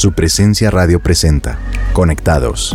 Su presencia radio presenta. Conectados.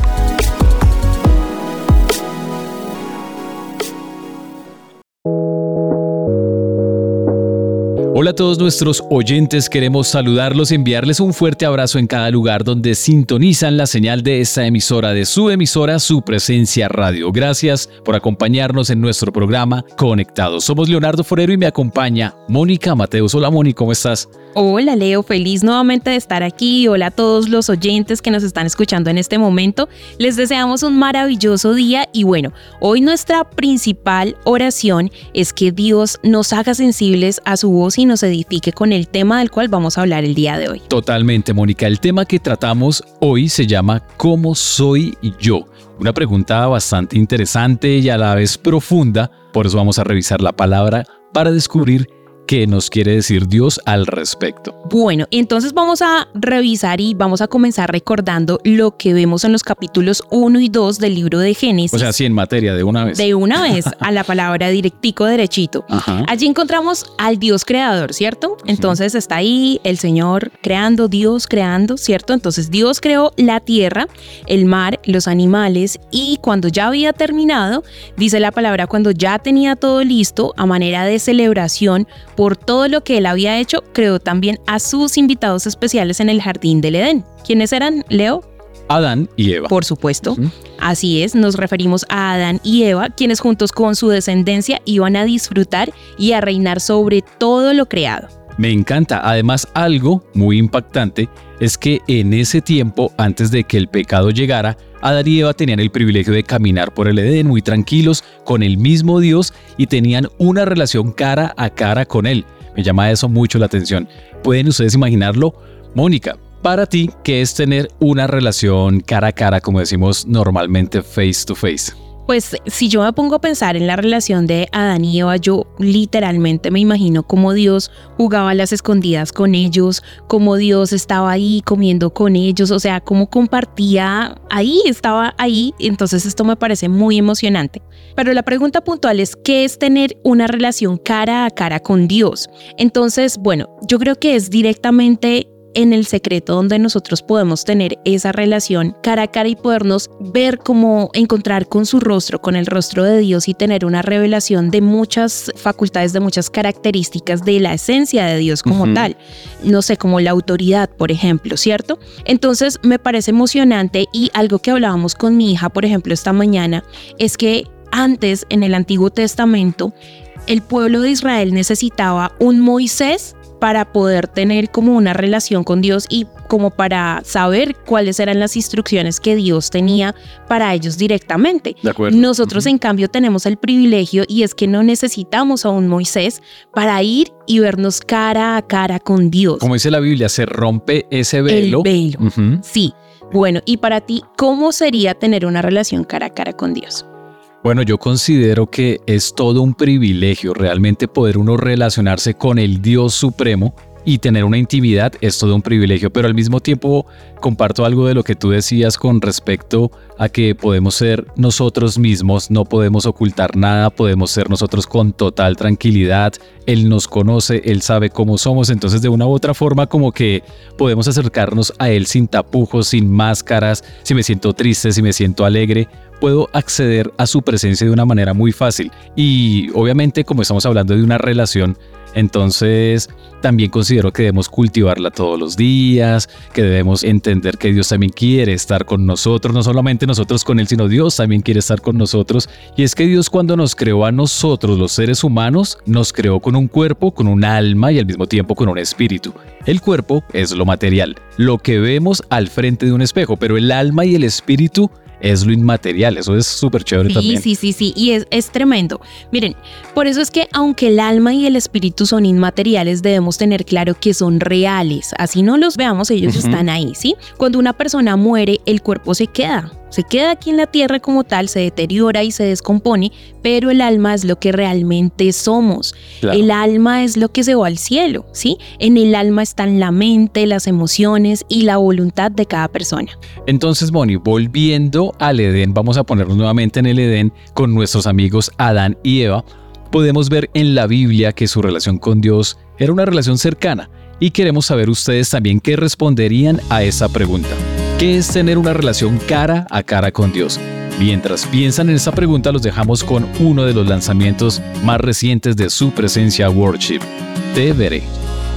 Hola a todos nuestros oyentes, queremos saludarlos y enviarles un fuerte abrazo en cada lugar donde sintonizan la señal de esta emisora, de su emisora, su presencia radio. Gracias por acompañarnos en nuestro programa Conectados. Somos Leonardo Forero y me acompaña Mónica Mateus. Hola Mónica, ¿cómo estás? Hola Leo, feliz nuevamente de estar aquí. Hola a todos los oyentes que nos están escuchando en este momento. Les deseamos un maravilloso día y bueno, hoy nuestra principal oración es que Dios nos haga sensibles a su voz y nos edifique con el tema del cual vamos a hablar el día de hoy. Totalmente, Mónica. El tema que tratamos hoy se llama ¿Cómo soy yo? Una pregunta bastante interesante y a la vez profunda, por eso vamos a revisar la palabra para descubrir qué nos quiere decir Dios al respecto. Bueno, entonces vamos a revisar y vamos a comenzar recordando lo que vemos en los capítulos 1 y 2 del libro de Génesis. O sea, sí, en materia, de una vez. De una vez, a la palabra directico, derechito. Allí encontramos al Dios creador, ¿cierto? Entonces está ahí el Señor creando, Dios creando, ¿cierto? Entonces Dios creó la tierra, el mar, los animales y cuando ya había terminado, dice la palabra, cuando ya tenía todo listo, a manera de celebración, por todo lo que él había hecho, creó también a sus invitados especiales en el jardín del Edén. ¿Quiénes eran, Leo? Adán y Eva. Por supuesto. Así es, nos referimos a Adán y Eva, quienes juntos con su descendencia iban a disfrutar y a reinar sobre todo lo creado. Me encanta. Además, algo muy impactante es que en ese tiempo, antes de que el pecado llegara, Adán y Eva tenían el privilegio de caminar por el Edén muy tranquilos con el mismo Dios y tenían una relación cara a cara con Él. Me llama eso mucho la atención. ¿Pueden ustedes imaginarlo? Mónica, para ti, ¿qué es tener una relación cara a cara, como decimos normalmente face to face? Pues si yo me pongo a pensar en la relación de Adán y Eva, yo literalmente me imagino cómo Dios jugaba a las escondidas con ellos, cómo Dios estaba ahí comiendo con ellos, o sea, cómo compartía ahí, estaba ahí, entonces esto me parece muy emocionante. Pero la pregunta puntual es, ¿qué es tener una relación cara a cara con Dios? Entonces, bueno, yo creo que es directamente en el secreto donde nosotros podemos tener esa relación cara a cara y podernos ver cómo encontrar con su rostro, con el rostro de Dios y tener una revelación de muchas facultades, de muchas características de la esencia de Dios como tal. No sé, como la autoridad, por ejemplo, ¿cierto? Entonces me parece emocionante y algo que hablábamos con mi hija, por ejemplo, esta mañana, es que antes en el Antiguo Testamento, el pueblo de Israel necesitaba un Moisés para poder tener como una relación con Dios y como para saber cuáles eran las instrucciones que Dios tenía para ellos directamente. Nosotros en cambio tenemos el privilegio y es que no necesitamos a un Moisés para ir y vernos cara a cara con Dios. Como dice la Biblia, se rompe ese velo. El velo, sí. Bueno, y para ti, ¿cómo sería tener una relación cara a cara con Dios? Bueno, yo considero que es todo un privilegio realmente poder uno relacionarse con el Dios Supremo y tener una intimidad es todo un privilegio, pero al mismo tiempo comparto algo de lo que tú decías con respecto a que podemos ser nosotros mismos, no podemos ocultar nada, podemos ser nosotros con total tranquilidad, Él nos conoce, Él sabe cómo somos, entonces de una u otra forma como que podemos acercarnos a Él sin tapujos, sin máscaras, si me siento triste, si me siento alegre, puedo acceder a su presencia de una manera muy fácil. Y obviamente como estamos hablando de una relación, entonces también considero que debemos cultivarla todos los días, que debemos entender que Dios también quiere estar con nosotros, no solamente nosotros con Él, sino Dios también quiere estar con nosotros. Y es que Dios cuando nos creó a nosotros, los seres humanos, nos creó con un cuerpo, con un alma y al mismo tiempo con un espíritu. El cuerpo es lo material, lo que vemos al frente de un espejo, pero el alma y el espíritu es lo inmaterial. Eso es súper chévere también. Sí, sí, sí, y es, es tremendo. Miren, por eso es que aunque el alma y el espíritu son inmateriales, debemos tener claro que son reales. Así no los veamos, ellos están ahí, ¿sí? Cuando una persona muere, el cuerpo se queda se queda aquí en la tierra como tal, se deteriora y se descompone, pero el alma es lo que realmente somos. El alma es lo que se va al cielo, ¿sí? En el alma están la mente, las emociones y la voluntad de cada persona. Entonces, Moni, volviendo al Edén, vamos a ponernos nuevamente en el Edén con nuestros amigos Adán y Eva. Podemos ver en la Biblia que su relación con Dios era una relación cercana y queremos saber ustedes también qué responderían a esa pregunta. ¿Qué es tener una relación cara a cara con Dios? Mientras piensan en esa pregunta, los dejamos con uno de los lanzamientos más recientes de su presencia Worship. Te veré.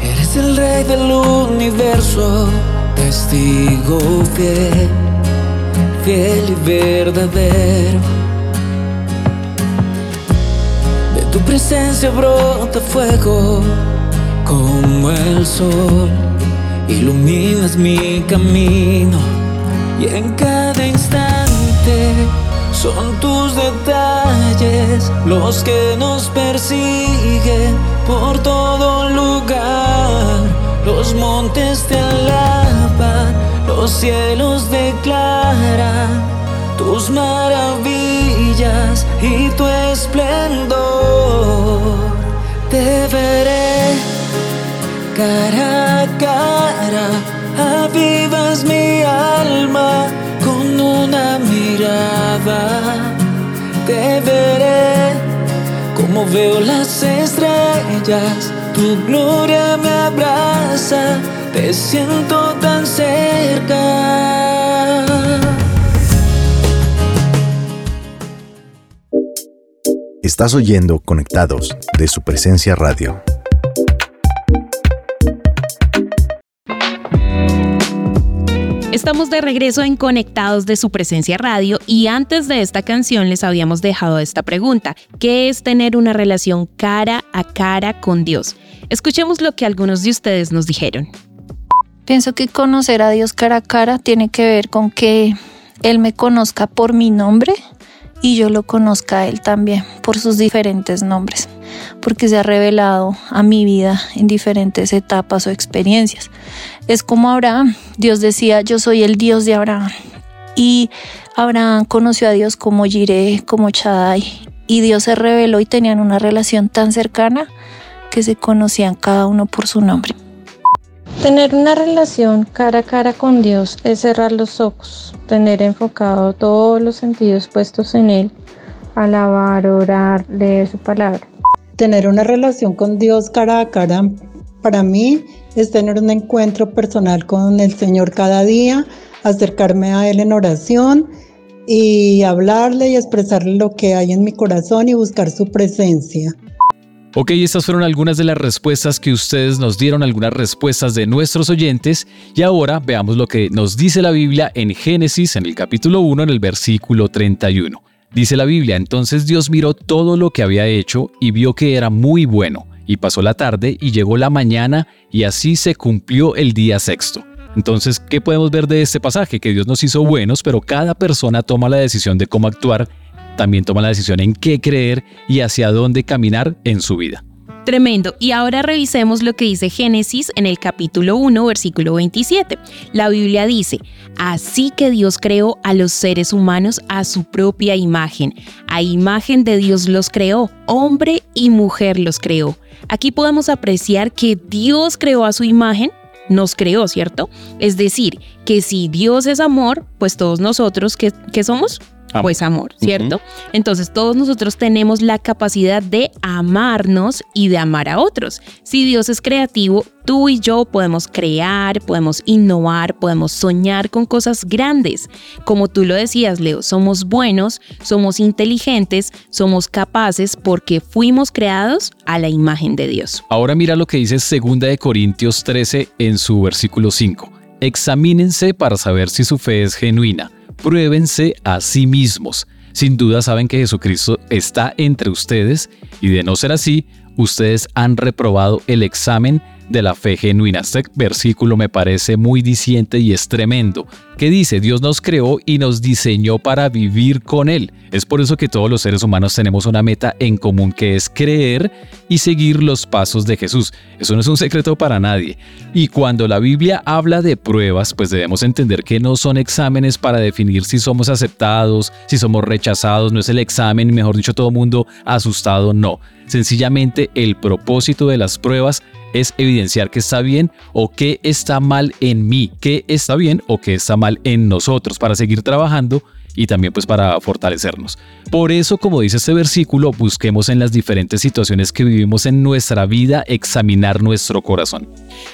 Eres el rey del universo, testigo fiel, fiel y verdadero. De tu presencia brota fuego como el sol, iluminas mi camino y en cada instante son tus detalles los que nos persiguen por todo lugar. Los montes te alaban, los cielos declaran tus maravillas y tu esplendor. Te veré cara a cara, avivas mi alma con una mirada. Te veré como veo las estrellas, tu gloria me abraza, te siento tan cerca. Estás oyendo Conectados de su presencia radio. Estamos de regreso en Conectados de su presencia radio y antes de esta canción les habíamos dejado esta pregunta, ¿qué es tener una relación cara a cara con Dios? Escuchemos lo que algunos de ustedes nos dijeron. Pienso que conocer a Dios cara a cara tiene que ver con que Él me conozca por mi nombre y yo lo conozca a Él también por sus diferentes nombres, porque se ha revelado a mi vida en diferentes etapas o experiencias. Es como Abraham, Dios decía, yo soy el Dios de Abraham. Y Abraham conoció a Dios como Jireh, como Chadai, y Dios se reveló y tenían una relación tan cercana que se conocían cada uno por su nombre. Tener una relación cara a cara con Dios es cerrar los ojos, tener enfocado todos los sentidos puestos en Él, alabar, orar, leer su palabra. Tener una relación con Dios cara a cara para mí es tener un encuentro personal con el Señor cada día, acercarme a Él en oración y hablarle y expresarle lo que hay en mi corazón y buscar su presencia. Ok, estas fueron algunas de las respuestas que ustedes nos dieron, algunas respuestas de nuestros oyentes. Y ahora veamos lo que nos dice la Biblia en Génesis, en el capítulo 1, en el versículo 31. Dice la Biblia, entonces Dios miró todo lo que había hecho y vio que era muy bueno. Y pasó la tarde y llegó la mañana y así se cumplió el día sexto. Entonces, ¿qué podemos ver de este pasaje? Que Dios nos hizo buenos, pero cada persona toma la decisión de cómo actuar también toma la decisión en qué creer y hacia dónde caminar en su vida. Tremendo. Y ahora revisemos lo que dice Génesis en el capítulo 1, versículo 27. La Biblia dice, así que Dios creó a los seres humanos a su propia imagen. A imagen de Dios los creó, hombre y mujer los creó. Aquí podemos apreciar que Dios creó a su imagen nos creó, ¿cierto? Es decir, que si Dios es amor, pues todos nosotros, ¿qué, somos? Pues amor, ¿cierto? Entonces todos nosotros tenemos la capacidad de amarnos y de amar a otros. Si Dios es creativo, tú y yo podemos crear, podemos innovar, podemos soñar con cosas grandes. Como tú lo decías, Leo, somos buenos, somos inteligentes, somos capaces porque fuimos creados a la imagen de Dios. Ahora mira lo que dice 2 de Corintios 13 en su versículo 5. Examínense para saber si su fe es genuina pruébense a sí mismos. Sin duda saben que Jesucristo está entre ustedes y de no ser así, ustedes han reprobado el examen de la fe genuina. Este versículo me parece muy diciente y es tremendo, que dice, Dios nos creó y nos diseñó para vivir con Él. Es por eso que todos los seres humanos tenemos una meta en común que es creer y seguir los pasos de Jesús. Eso no es un secreto para nadie. Y cuando la Biblia habla de pruebas, pues debemos entender que no son exámenes para definir si somos aceptados, si somos rechazados, no es el examen, mejor dicho, todo mundo asustado, no. Sencillamente el propósito de las pruebas es evidenciar que está bien o que está mal en mí, que está bien o que está mal en nosotros, para seguir trabajando y también pues para fortalecernos. Por eso, como dice este versículo, busquemos en las diferentes situaciones que vivimos en nuestra vida examinar nuestro corazón.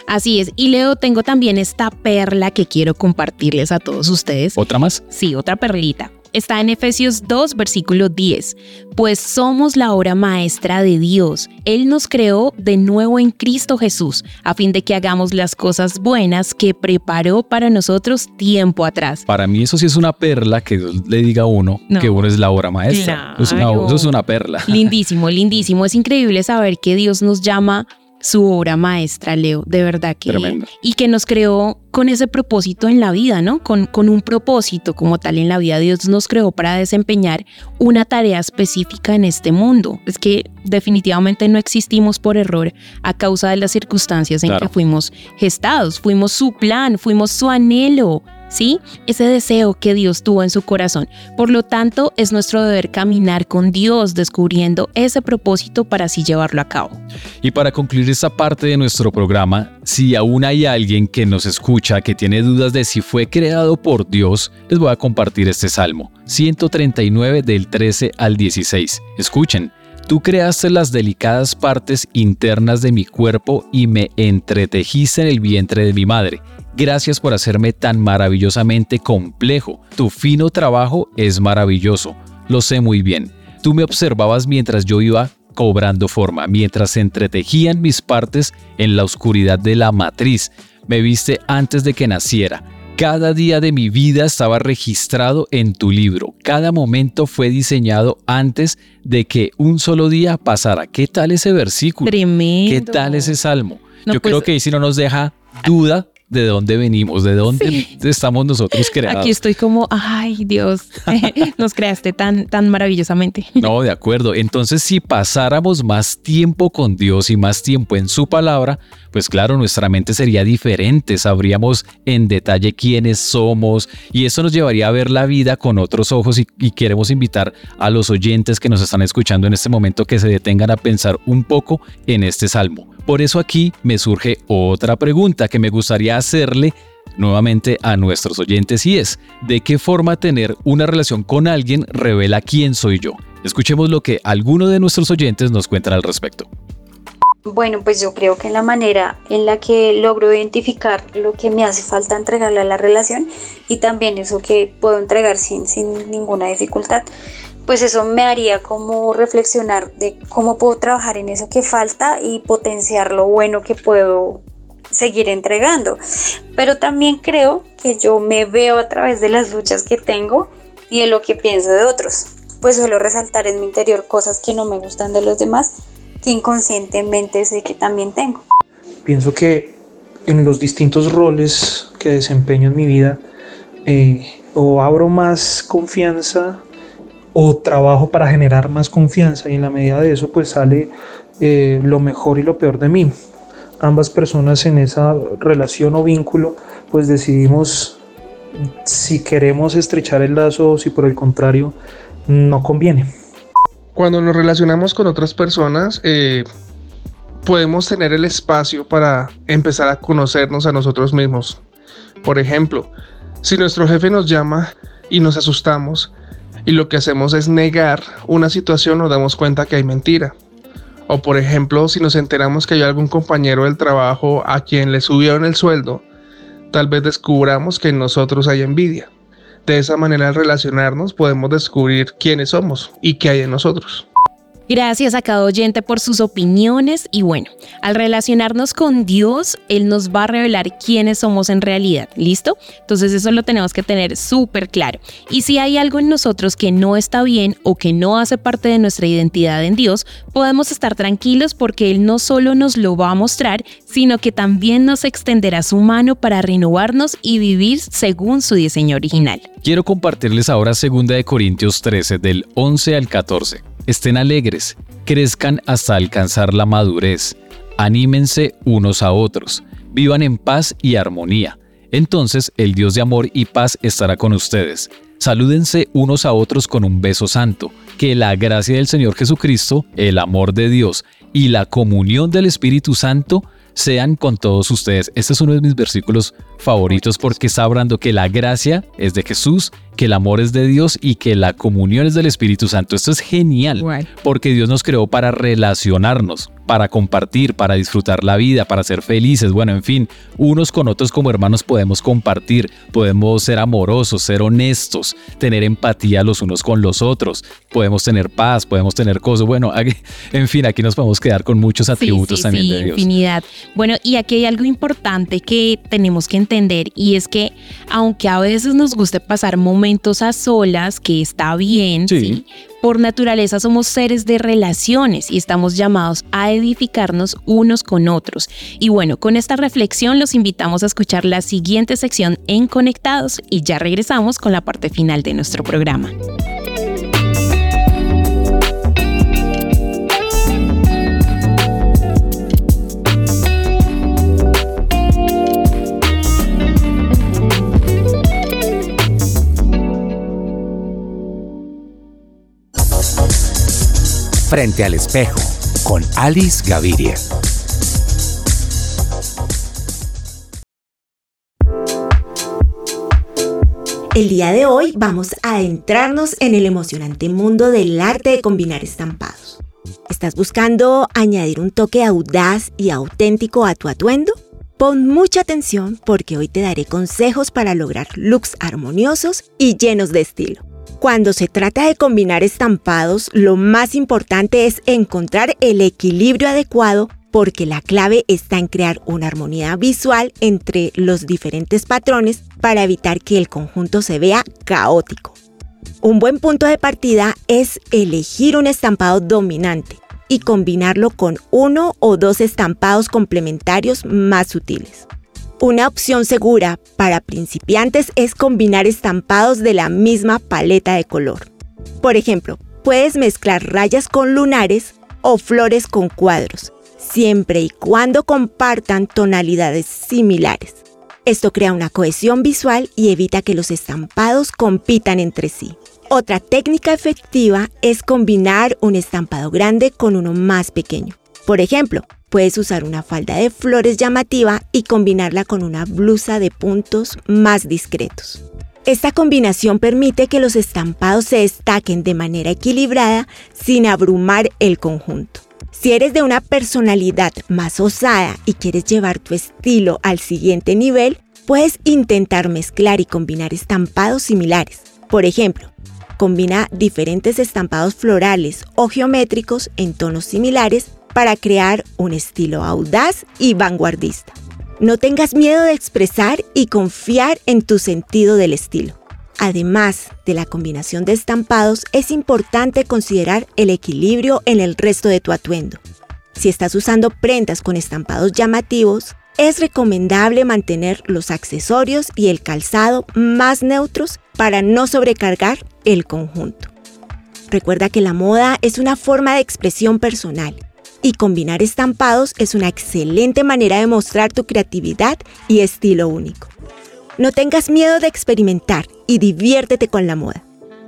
Así es, y Leo, tengo también esta perla que quiero compartirles a todos ustedes. ¿Otra más? Sí, otra perlita está en Efesios 2, versículo 10. Pues somos la obra maestra de Dios. Él nos creó de nuevo en Cristo Jesús, a fin de que hagamos las cosas buenas que preparó para nosotros tiempo atrás. Para mí eso sí es una perla que Dios le diga a uno que uno es la obra maestra. Es una, eso es una perla. Lindísimo, lindísimo. Es increíble saber que Dios nos llama su obra maestra, Leo, de verdad que... Tremendo. Y que nos creó con ese propósito en la vida, ¿no? Con, con un propósito como tal en la vida. Dios nos creó para desempeñar una tarea específica en este mundo. Es que definitivamente no existimos por error a causa de las circunstancias en que fuimos gestados. Fuimos su plan, fuimos su anhelo. ¿Sí? Ese deseo que Dios tuvo en su corazón. Por lo tanto, es nuestro deber caminar con Dios descubriendo ese propósito para así llevarlo a cabo. Y para concluir esta parte de nuestro programa, si aún hay alguien que nos escucha que tiene dudas de si fue creado por Dios, les voy a compartir este salmo, 139 del 13 al 16. Escuchen. Tú creaste las delicadas partes internas de mi cuerpo y me entretejiste en el vientre de mi madre. Gracias por hacerme tan maravillosamente complejo. Tu fino trabajo es maravilloso. Lo sé muy bien. Tú me observabas mientras yo iba cobrando forma, mientras se entretejían mis partes en la oscuridad de la matriz. Me viste antes de que naciera. Cada día de mi vida estaba registrado en tu libro. Cada momento fue diseñado antes de que un solo día pasara. ¿Qué tal ese versículo? Tremendo. ¿Qué tal ese salmo? Yo creo pues, que ahí si no nos deja duda de dónde venimos, de dónde estamos nosotros creados. Aquí estoy como, ay Dios, nos creaste tan, tan maravillosamente. No, de acuerdo. Entonces, si pasáramos más tiempo con Dios y más tiempo en su palabra, pues claro, nuestra mente sería diferente, sabríamos en detalle quiénes somos y eso nos llevaría a ver la vida con otros ojos y, y queremos invitar a los oyentes que nos están escuchando en este momento que se detengan a pensar un poco en este salmo. Por eso aquí me surge otra pregunta que me gustaría hacerle nuevamente a nuestros oyentes y es, ¿de qué forma tener una relación con alguien revela quién soy yo? Escuchemos lo que alguno de nuestros oyentes nos cuentan al respecto. Bueno, pues yo creo que la manera en la que logro identificar lo que me hace falta entregarle a la relación y también eso que puedo entregar sin, sin ninguna dificultad pues eso me haría como reflexionar de cómo puedo trabajar en eso que falta y potenciar lo bueno que puedo seguir entregando. Pero también creo que yo me veo a través de las luchas que tengo y de lo que pienso de otros. Pues suelo resaltar en mi interior cosas que no me gustan de los demás, que inconscientemente sé que también tengo. Pienso que en los distintos roles que desempeño en mi vida, eh, o abro más confianza o trabajo para generar más confianza y en la medida de eso pues sale eh, lo mejor y lo peor de mí. Ambas personas en esa relación o vínculo pues decidimos si queremos estrechar el lazo o si por el contrario no conviene. Cuando nos relacionamos con otras personas eh, podemos tener el espacio para empezar a conocernos a nosotros mismos. Por ejemplo, si nuestro jefe nos llama y nos asustamos, y lo que hacemos es negar una situación nos damos cuenta que hay mentira. O por ejemplo, si nos enteramos que hay algún compañero del trabajo a quien le subieron el sueldo, tal vez descubramos que en nosotros hay envidia. De esa manera al relacionarnos podemos descubrir quiénes somos y qué hay en nosotros. Gracias a cada oyente por sus opiniones y bueno, al relacionarnos con Dios, Él nos va a revelar quiénes somos en realidad, ¿listo? Entonces eso lo tenemos que tener súper claro. Y si hay algo en nosotros que no está bien o que no hace parte de nuestra identidad en Dios, podemos estar tranquilos porque Él no solo nos lo va a mostrar, sino que también nos extenderá su mano para renovarnos y vivir según su diseño original. Quiero compartirles ahora 2 de Corintios 13 del 11 al 14. Estén alegres, crezcan hasta alcanzar la madurez, anímense unos a otros, vivan en paz y armonía. Entonces el Dios de amor y paz estará con ustedes. Salúdense unos a otros con un beso santo. Que la gracia del Señor Jesucristo, el amor de Dios y la comunión del Espíritu Santo sean con todos ustedes. Este es uno de mis versículos favoritos porque está hablando que la gracia es de Jesús que el amor es de Dios y que la comunión es del Espíritu Santo. Esto es genial, porque Dios nos creó para relacionarnos, para compartir, para disfrutar la vida, para ser felices. Bueno, en fin, unos con otros como hermanos podemos compartir, podemos ser amorosos, ser honestos, tener empatía los unos con los otros, podemos tener paz, podemos tener cosas. Bueno, en fin, aquí nos podemos quedar con muchos atributos también de Dios. Infinidad. Bueno, y aquí hay algo importante que tenemos que entender y es que aunque a veces nos guste pasar momentos a solas, que está bien, ¿sí? Por naturaleza somos seres de relaciones y estamos llamados a edificarnos unos con otros. Y bueno, con esta reflexión los invitamos a escuchar la siguiente sección en Conectados y ya regresamos con la parte final de nuestro programa. Frente al espejo con Alice Gaviria. El día de hoy vamos a adentrarnos en el emocionante mundo del arte de combinar estampados. ¿Estás buscando añadir un toque audaz y auténtico a tu atuendo? Pon mucha atención porque hoy te daré consejos para lograr looks armoniosos y llenos de estilo. Cuando se trata de combinar estampados, lo más importante es encontrar el equilibrio adecuado porque la clave está en crear una armonía visual entre los diferentes patrones para evitar que el conjunto se vea caótico. Un buen punto de partida es elegir un estampado dominante y combinarlo con uno o dos estampados complementarios más sutiles. Una opción segura para principiantes es combinar estampados de la misma paleta de color. Por ejemplo, puedes mezclar rayas con lunares o flores con cuadros, siempre y cuando compartan tonalidades similares. Esto crea una cohesión visual y evita que los estampados compitan entre sí. Otra técnica efectiva es combinar un estampado grande con uno más pequeño. Por ejemplo, Puedes usar una falda de flores llamativa y combinarla con una blusa de puntos más discretos. Esta combinación permite que los estampados se destaquen de manera equilibrada sin abrumar el conjunto. Si eres de una personalidad más osada y quieres llevar tu estilo al siguiente nivel, puedes intentar mezclar y combinar estampados similares. Por ejemplo, combina diferentes estampados florales o geométricos en tonos similares para crear un estilo audaz y vanguardista. No tengas miedo de expresar y confiar en tu sentido del estilo. Además de la combinación de estampados, es importante considerar el equilibrio en el resto de tu atuendo. Si estás usando prendas con estampados llamativos, es recomendable mantener los accesorios y el calzado más neutros para no sobrecargar el conjunto. Recuerda que la moda es una forma de expresión personal y combinar estampados es una excelente manera de mostrar tu creatividad y estilo único. No tengas miedo de experimentar y diviértete con la moda.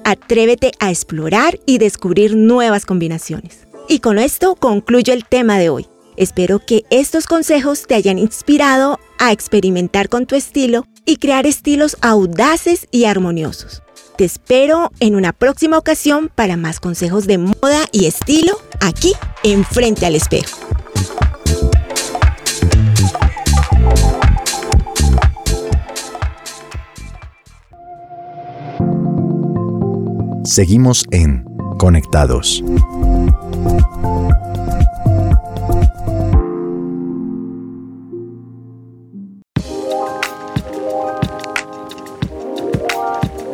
Atrévete a explorar y descubrir nuevas combinaciones. Y con esto concluyo el tema de hoy. Espero que estos consejos te hayan inspirado a experimentar con tu estilo y crear estilos audaces y armoniosos. Te espero en una próxima ocasión para más consejos de moda y estilo aquí en Frente al Espejo. Seguimos en Conectados.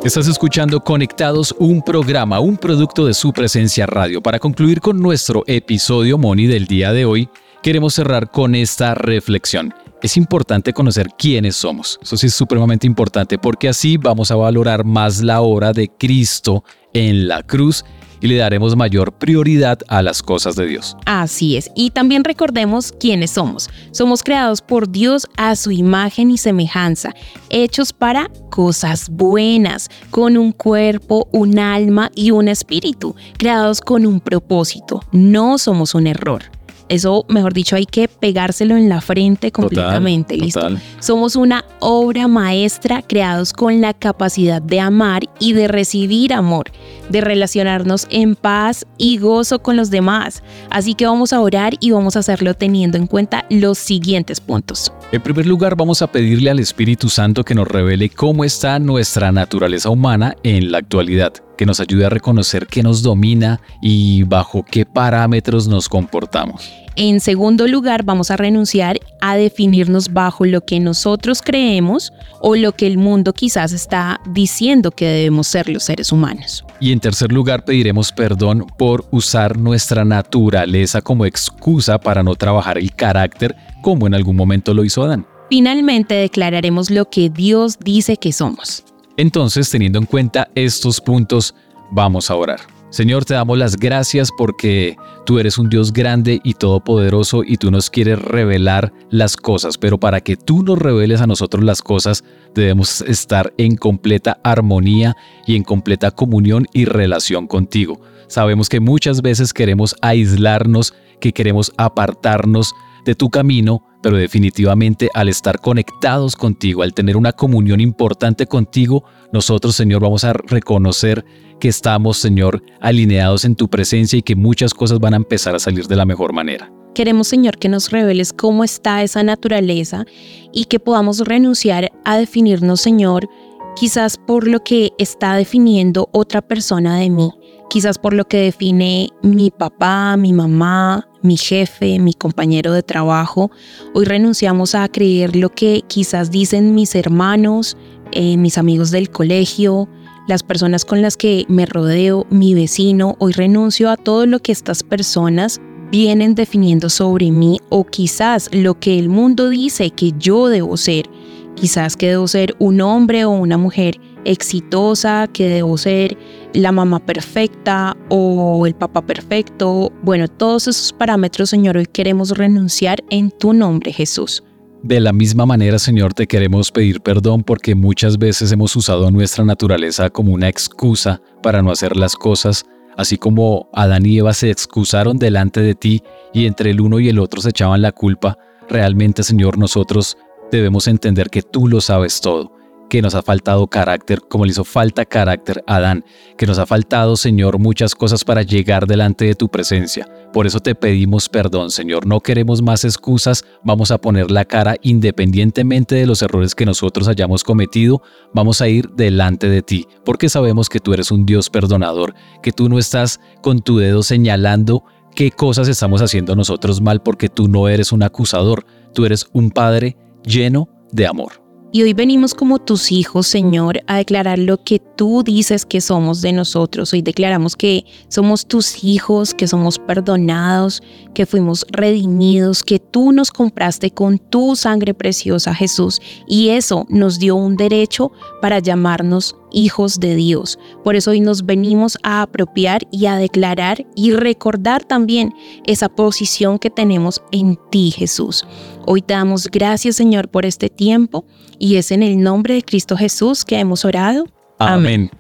Estás escuchando Conectados, un programa, un producto de su presencia radio. Para concluir con nuestro episodio Moni del día de hoy, queremos cerrar con esta reflexión. Es importante conocer quiénes somos. Eso sí es supremamente importante porque así vamos a valorar más la obra de Cristo en la cruz y le daremos mayor prioridad a las cosas de Dios. Así es. Y también recordemos quiénes somos. Somos creados por Dios a su imagen y semejanza, hechos para cosas buenas, con un cuerpo, un alma y un espíritu, creados con un propósito. No somos un error. Eso, mejor dicho, hay que pegárselo en la frente completamente, ¿listo? Somos una obra maestra creados con la capacidad de amar y de recibir amor, de relacionarnos en paz y gozo con los demás. Así que vamos a orar y vamos a hacerlo teniendo en cuenta los siguientes puntos. En primer lugar, vamos a pedirle al Espíritu Santo que nos revele cómo está nuestra naturaleza humana en la actualidad, que nos ayude a reconocer qué nos domina y bajo qué parámetros nos comportamos. En segundo lugar, vamos a renunciar a definirnos bajo lo que nosotros creemos o lo que el mundo quizás está diciendo que debemos ser los seres humanos. Y en tercer lugar, pediremos perdón por usar nuestra naturaleza como excusa para no trabajar el carácter como en algún momento lo hizo Adán. Finalmente declararemos lo que Dios dice que somos. Entonces, teniendo en cuenta estos puntos, vamos a orar. Señor, te damos las gracias porque tú eres un Dios grande y todopoderoso y tú nos quieres revelar las cosas, pero para que tú nos reveles a nosotros las cosas, debemos estar en completa armonía y en completa comunión y relación contigo. Sabemos que muchas veces queremos aislarnos, que queremos apartarnos de tu camino, pero definitivamente al estar conectados contigo, al tener una comunión importante contigo, nosotros, Señor, vamos a reconocer que estamos, Señor, alineados en tu presencia y que muchas cosas van a empezar a salir de la mejor manera. Queremos, Señor, que nos reveles cómo está esa naturaleza y que podamos renunciar a definirnos, Señor, quizás por lo que está definiendo otra persona de mí, quizás por lo que define mi papá, mi mamá, mi jefe, mi compañero de trabajo. Hoy renunciamos a creer lo que quizás dicen mis hermanos, eh, mis amigos del colegio, las personas con las que me rodeo, mi vecino. Hoy renuncio a todo lo que estas personas vienen definiendo sobre mí o quizás lo que el mundo dice que yo debo ser. Quizás que debo ser un hombre o una mujer exitosa, que debo ser la mamá perfecta o el papá perfecto. Bueno, todos esos parámetros, Señor, hoy queremos renunciar en tu nombre, Jesús. De la misma manera, Señor, te queremos pedir perdón porque muchas veces hemos usado nuestra naturaleza como una excusa para no hacer las cosas, así como Adán y Eva se excusaron delante de ti y entre el uno y el otro se echaban la culpa. Realmente, Señor, nosotros debemos entender que tú lo sabes todo que nos ha faltado carácter, como le hizo falta carácter a Adán, que nos ha faltado, Señor, muchas cosas para llegar delante de tu presencia. Por eso te pedimos perdón, Señor. No queremos más excusas, vamos a poner la cara independientemente de los errores que nosotros hayamos cometido, vamos a ir delante de ti, porque sabemos que tú eres un Dios perdonador, que tú no estás con tu dedo señalando qué cosas estamos haciendo nosotros mal, porque tú no eres un acusador, tú eres un Padre lleno de amor. Y hoy venimos como tus hijos, Señor, a declarar lo que tú dices que somos de nosotros. Hoy declaramos que somos tus hijos, que somos perdonados, que fuimos redimidos, que tú nos compraste con tu sangre preciosa, Jesús. Y eso nos dio un derecho para llamarnos hijos de Dios. Por eso hoy nos venimos a apropiar y a declarar y recordar también esa posición que tenemos en ti, Jesús. Hoy te damos gracias, Señor, por este tiempo y es en el nombre de Cristo Jesús que hemos orado. Amén.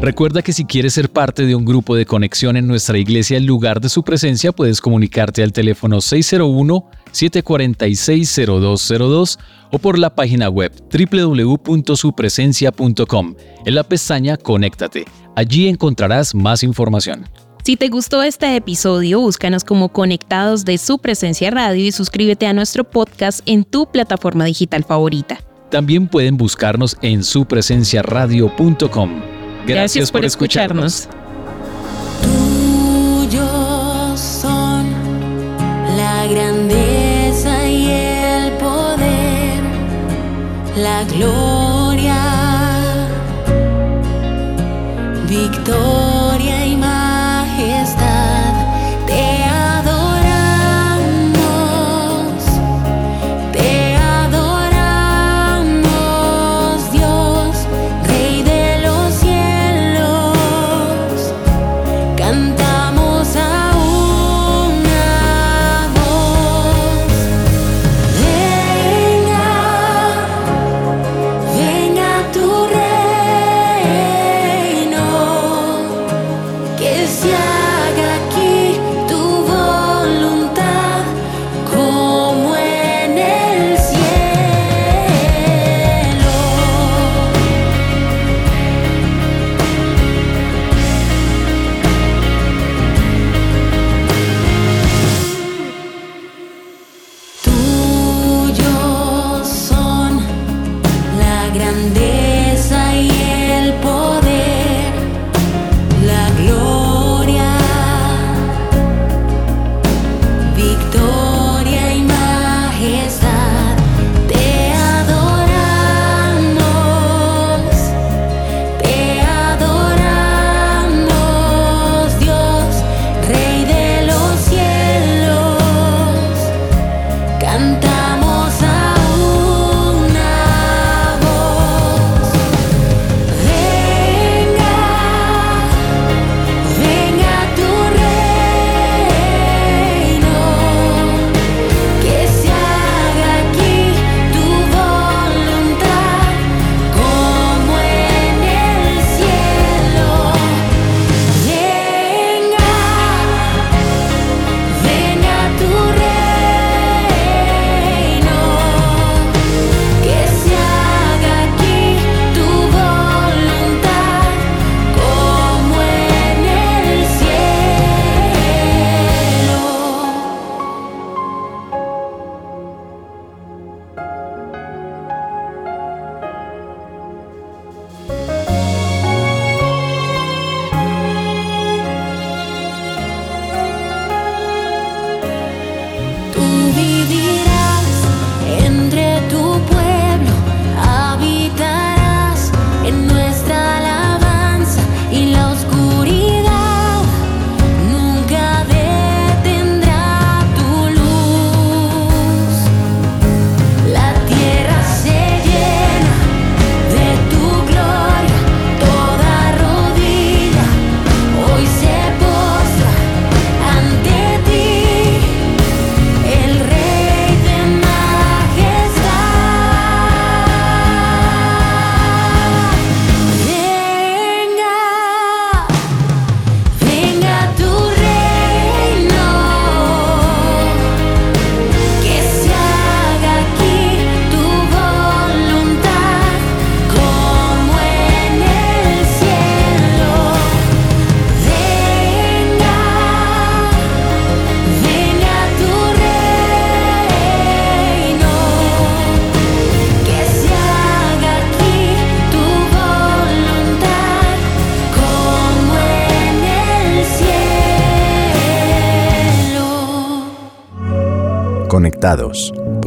Recuerda que si quieres ser parte de un grupo de conexión en nuestra iglesia en lugar de su presencia, puedes comunicarte al teléfono 601-746-0202 o por la página web www.supresencia.com. En la pestaña Conéctate. Allí encontrarás más información. Si te gustó este episodio, búscanos como Conectados de su presencia radio y suscríbete a nuestro podcast en tu plataforma digital favorita. También pueden buscarnos en supresenciaradio.com. Gracias, Gracias por, escucharnos. Tuyos son la grandeza y el poder, la gloria, victoria.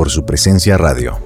Su presencia radio.